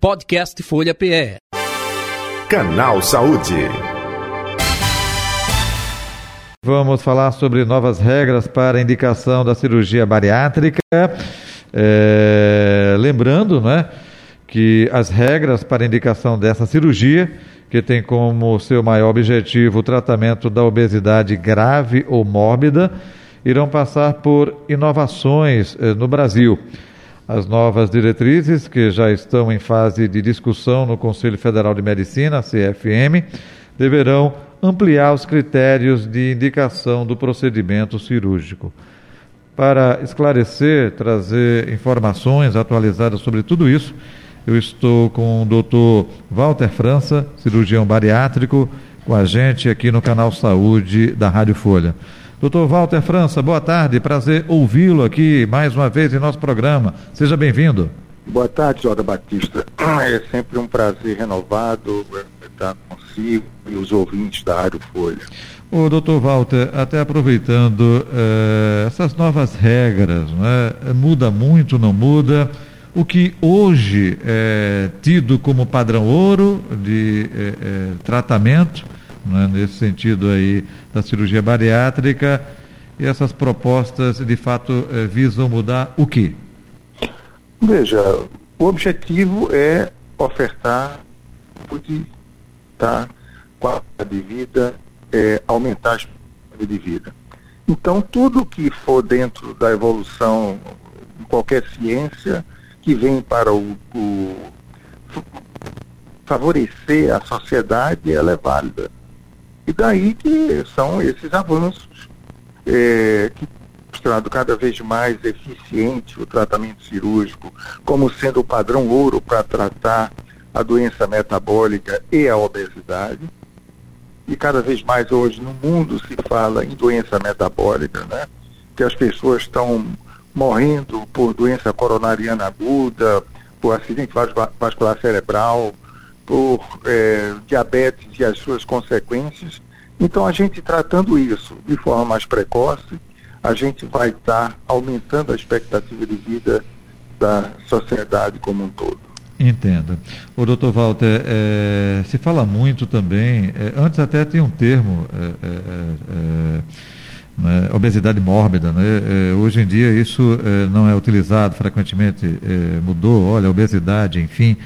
Podcast Folha PE. Canal Saúde. Vamos falar sobre novas regras para indicação da cirurgia bariátrica. É, lembrando, né, que as regras para indicação dessa cirurgia, que tem como seu maior objetivo o tratamento da obesidade grave ou mórbida, irão passar por inovações eh, no Brasil. As novas diretrizes, que já estão em fase de discussão no Conselho Federal de Medicina, CFM, deverão ampliar os critérios de indicação do procedimento cirúrgico. Para esclarecer, trazer informações atualizadas sobre tudo isso, eu estou com o doutor Walter França, cirurgião bariátrico, com a gente aqui no canal Saúde da Rádio Folha. Doutor Walter França, boa tarde, prazer ouvi-lo aqui mais uma vez em nosso programa. Seja bem-vindo. Boa tarde, Jorge Batista. É sempre um prazer renovado estar consigo e os ouvintes da Rádio Folha. O doutor Walter, até aproveitando eh, essas novas regras, né, muda muito, não muda? O que hoje é tido como padrão ouro de eh, eh, tratamento, né, nesse sentido aí da cirurgia bariátrica. E essas propostas, de fato, eh, visam mudar o quê? Veja, o objetivo é ofertar saúde, tá? qualidade de vida, é, aumentar a expectativa de vida. Então, tudo que for dentro da evolução, em qualquer ciência, que vem para o, o favorecer a sociedade, ela é válida. E daí que são esses avanços é, que mostrando cada vez mais eficiente o tratamento cirúrgico, como sendo o padrão ouro para tratar a doença metabólica e a obesidade. E cada vez mais hoje no mundo se fala em doença metabólica, né? Que as pessoas estão morrendo por doença coronariana aguda, por acidente vascular cerebral, por é, diabetes e as suas consequências. Então, a gente tratando isso de forma mais precoce, a gente vai estar aumentando a expectativa de vida da sociedade como um todo. Entendo. O doutor Walter, é, se fala muito também, é, antes até tinha um termo, né, obesidade mórbida, né? hoje em dia isso não é utilizado frequentemente, mudou, olha, obesidade, enfim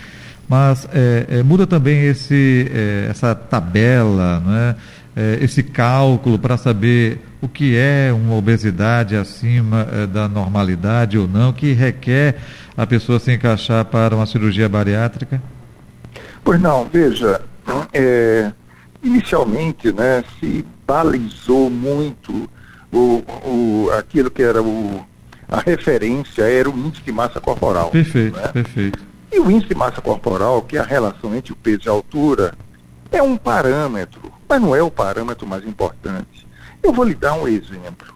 mas é, é, muda também esse, é, essa tabela, né? esse cálculo para saber o que é uma obesidade acima da normalidade ou não, que requer a pessoa se encaixar para uma cirurgia bariátrica? Pois não, veja, é, inicialmente né, se balizou muito o, o, aquilo que era o, a referência, era o índice de massa corporal. Perfeito, né? perfeito. E o índice de massa corporal, que é a relação entre o peso e a altura, é um parâmetro, mas não é o parâmetro mais importante. Eu vou lhe dar um exemplo.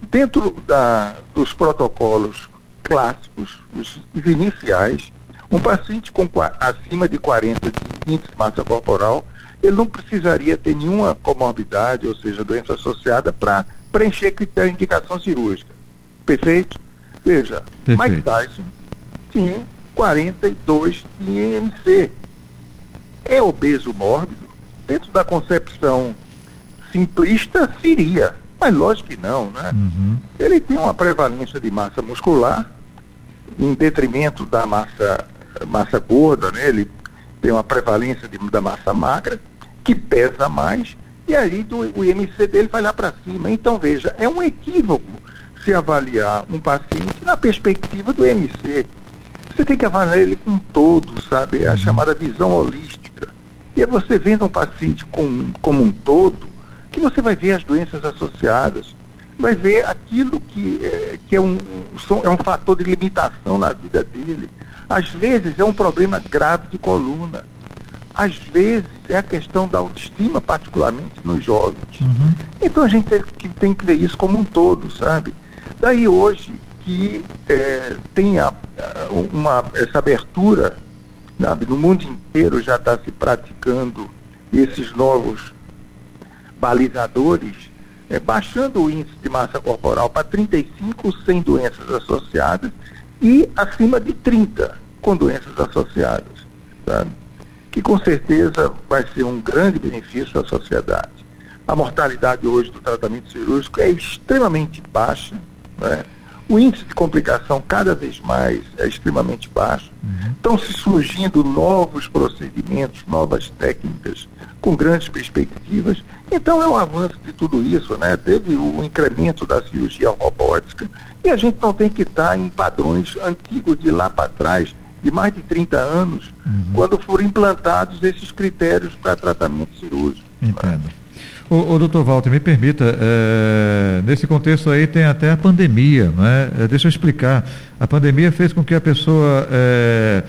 Dentro da, dos protocolos clássicos, os iniciais, um paciente com acima de 40 de índice de massa corporal, ele não precisaria ter nenhuma comorbidade, ou seja, doença associada, para preencher critério de indicação cirúrgica. Perfeito? Veja, Perfeito. Mike Tyson tinha 42 de IMC. É obeso mórbido? Dentro da concepção simplista, seria. Mas lógico que não, né? Uhum. Ele tem uma prevalência de massa muscular em detrimento da massa, massa gorda, né? Ele tem uma prevalência de, da massa magra, que pesa mais, e aí do, o IMC dele vai lá para cima. Então, veja, é um equívoco se avaliar um paciente na perspectiva do IMC. Você tem que avaliar ele com todo, sabe? A uhum. chamada visão holística. E é você vendo um paciente com, como um todo, que você vai ver as doenças associadas, vai ver aquilo que, é, que é, um, é um fator de limitação na vida dele. Às vezes é um problema grave de coluna. Às vezes é a questão da autoestima, particularmente nos jovens. Uhum. Então a gente tem que, tem que ver isso como um todo, sabe? Daí hoje, que é, tenha uma, essa abertura, sabe? no mundo inteiro já está se praticando esses novos balizadores, é, baixando o índice de massa corporal para 35 sem doenças associadas e acima de 30 com doenças associadas. sabe? Que com certeza vai ser um grande benefício à sociedade. A mortalidade hoje do tratamento cirúrgico é extremamente baixa, né? O índice de complicação cada vez mais é extremamente baixo. Uhum. Estão se surgindo novos procedimentos, novas técnicas, com grandes perspectivas. Então é um avanço de tudo isso, né? Teve o incremento da cirurgia robótica e a gente não tem que estar em padrões antigos de lá para trás, de mais de 30 anos, uhum. quando foram implantados esses critérios para tratamento cirúrgico. Entendo. Né? O, o doutor Walter, me permita, é, nesse contexto aí tem até a pandemia, não é? é deixa eu explicar. A pandemia fez com que a pessoa é,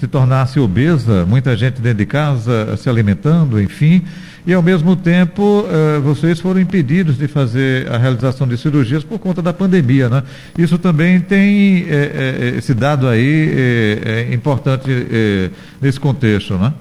se tornasse obesa, muita gente dentro de casa se alimentando, enfim, e ao mesmo tempo vocês foram impedidos de fazer a realização de cirurgias por conta da pandemia, né? Isso também tem esse dado aí importante nesse contexto, né?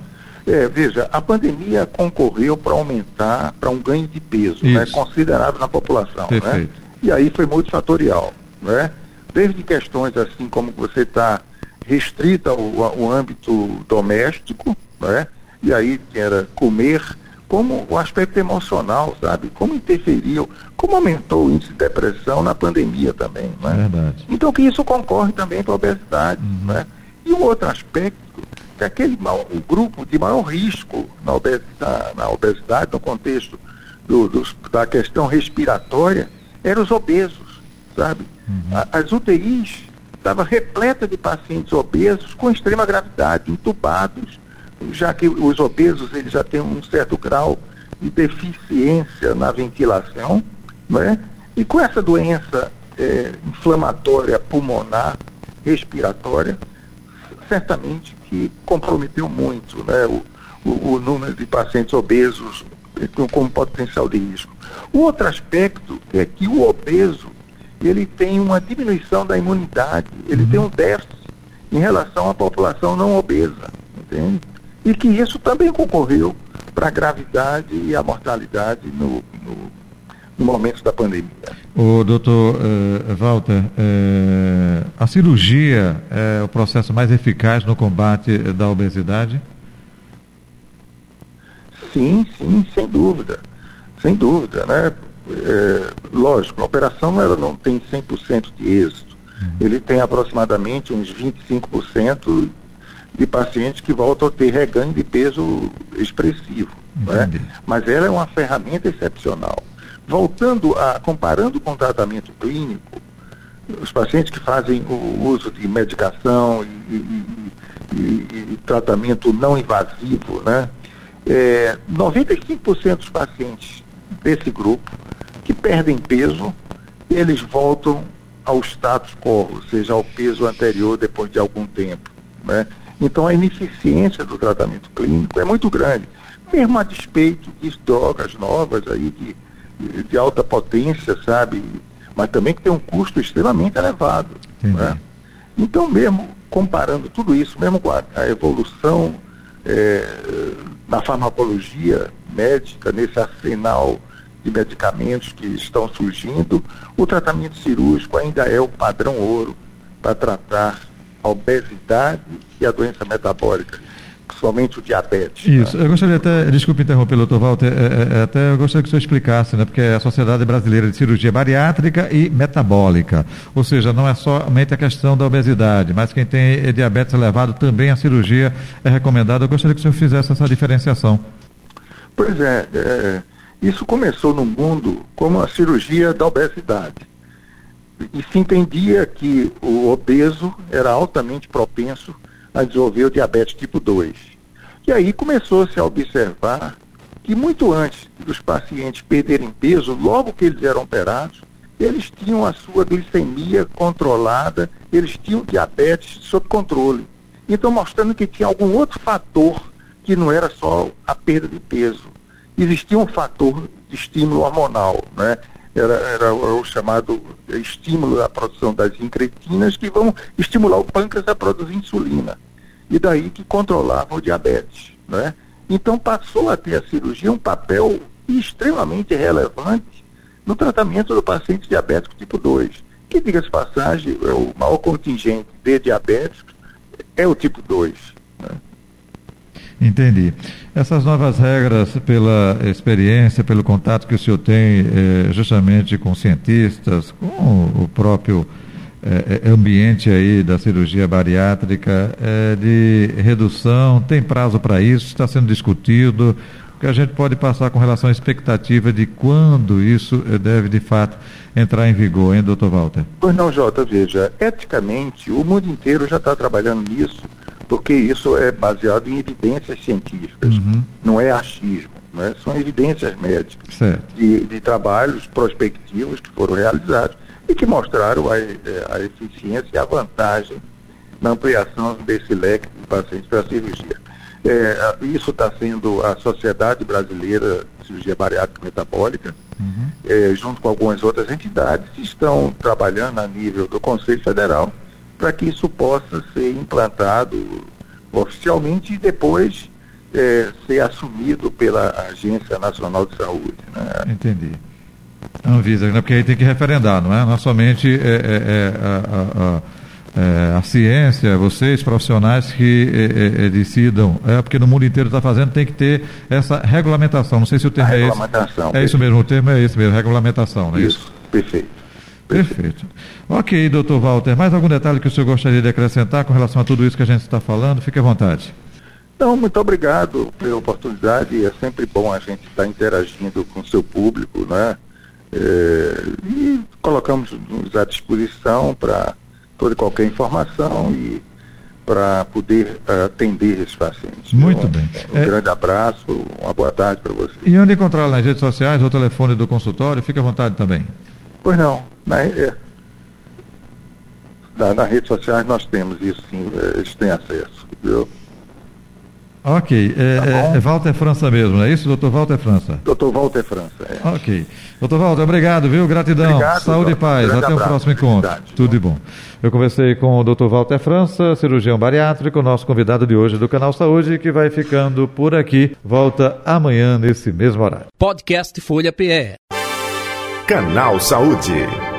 É, veja, a pandemia concorreu para aumentar, para um ganho de peso né, considerável na população. Né? E aí foi multifatorial. Né? Desde questões assim como você está restrita ao, ao âmbito doméstico, né? e aí era comer, como o aspecto emocional, sabe? Como interferiu, como aumentou o índice de depressão na pandemia também. Né? Verdade. Então que isso concorre também para a obesidade. Uhum. Né? E um outro aspecto que aquele o grupo de maior risco na obesidade, na obesidade no contexto do, do, da questão respiratória, eram os obesos, sabe? Uhum. as UTIs estavam repletas de pacientes obesos com extrema gravidade, entubados, já que os obesos eles já têm um certo grau de deficiência na ventilação, né? E com essa doença é, inflamatória pulmonar, respiratória, certamente que comprometeu muito né, o, o, o número de pacientes obesos com potencial de risco. O outro aspecto é que o obeso ele tem uma diminuição da imunidade, ele uhum. tem um déficit em relação à população não obesa, entende? E que isso também concorreu para a gravidade e a mortalidade no, no, no momento da pandemia. O doutor uh, Walter, uh, a cirurgia é o processo mais eficaz no combate da obesidade? Sim, sim, sem dúvida. Sem dúvida, né? É, lógico, a operação ela não tem 100% de êxito. Uhum. Ele tem aproximadamente uns 25% de pacientes que voltam a ter reganho de peso expressivo. Né? Mas ela é uma ferramenta excepcional. Voltando a, comparando com o tratamento clínico, os pacientes que fazem o uso de medicação e, e, e, e tratamento não invasivo, né? É, 95% dos pacientes desse grupo que perdem peso, eles voltam ao status quo, ou seja, ao peso anterior depois de algum tempo. Né? Então a ineficiência do tratamento clínico é muito grande, mesmo a despeito de drogas novas aí que de alta potência, sabe? Mas também que tem um custo extremamente elevado. Né? Então, mesmo comparando tudo isso, mesmo com a, a evolução é, na farmacologia médica, nesse arsenal de medicamentos que estão surgindo, o tratamento cirúrgico ainda é o padrão ouro para tratar a obesidade e a doença metabólica principalmente o diabetes. Isso, eu gostaria até, desculpe interromper, doutor Walter, é, é, até eu gostaria que o senhor explicasse, né, porque é a Sociedade Brasileira de Cirurgia Bariátrica e Metabólica, ou seja, não é somente a questão da obesidade, mas quem tem diabetes elevado também a cirurgia é recomendada. Eu gostaria que o senhor fizesse essa diferenciação. Pois é, é isso começou no mundo como a cirurgia da obesidade. E se entendia que o obeso era altamente propenso a desenvolver o diabetes tipo 2. E aí começou-se a observar que muito antes dos pacientes perderem peso, logo que eles eram operados, eles tinham a sua glicemia controlada, eles tinham diabetes sob controle. Então, mostrando que tinha algum outro fator que não era só a perda de peso. Existia um fator de estímulo hormonal, né? Era, era o chamado estímulo da produção das incretinas que vão estimular o pâncreas a produzir insulina e daí que controlava o diabetes. Né? Então passou a ter a cirurgia um papel extremamente relevante no tratamento do paciente diabético tipo 2, que, diga-se passagem, é o maior contingente de diabéticos é o tipo 2. Né? Entendi. Essas novas regras, pela experiência, pelo contato que o senhor tem eh, justamente com cientistas, com o próprio eh, ambiente aí da cirurgia bariátrica, de redução, tem prazo para isso, está sendo discutido, o que a gente pode passar com relação à expectativa de quando isso deve de fato entrar em vigor, hein, doutor Walter? Pois não, Jota, veja, eticamente o mundo inteiro já está trabalhando nisso porque isso é baseado em evidências científicas, uhum. não é achismo, né? são evidências médicas de, de, trabalhos prospectivos que foram realizados e que mostraram a, a eficiência e a vantagem na ampliação desse leque de pacientes para a cirurgia. É, isso está sendo a Sociedade Brasileira de Cirurgia Bariátrica Metabólica, uhum. é, junto com algumas outras entidades, estão trabalhando a nível do Conselho Federal para que isso possa ser implantado oficialmente e depois é, ser assumido pela Agência Nacional de Saúde. Né? Entendi. Anvisa, né? porque aí tem que referendar, não é? Não é somente é, é, é a, a, a, é, a, ciência, vocês profissionais que decidam, é porque no mundo inteiro está fazendo, tem que ter essa regulamentação. Não sei se o termo é esse. É isso mesmo, o termo é esse mesmo, regulamentação, não é isso? Isso, perfeito. Perfeito. Ok, doutor Walter, mais algum detalhe que o senhor gostaria de acrescentar com relação a tudo isso que a gente está falando? Fique à vontade. Não, muito obrigado pela oportunidade. É sempre bom a gente estar interagindo com o seu público, né? É, e colocamos nos à disposição para toda e qualquer informação e para poder uh, atender esses pacientes. Muito bem. Um é... grande abraço, uma boa tarde para você. E onde encontrar nas redes sociais, o telefone do consultório, fique à vontade também. Pois não. Na, é, na, nas redes sociais nós temos isso sim, é, eles têm acesso. Viu? Ok. É, tá é, é, Walter França mesmo, não é isso, doutor Walter França? Doutor Walter França, é. Ok. Doutor Walter, obrigado, viu? Gratidão. Obrigado, Saúde e paz. Até abraço, o próximo encontro. Tudo de bom. Eu conversei com o doutor Walter França, cirurgião bariátrico, nosso convidado de hoje do Canal Saúde, que vai ficando por aqui. Volta amanhã nesse mesmo horário. Podcast Folha PE. Canal Saúde.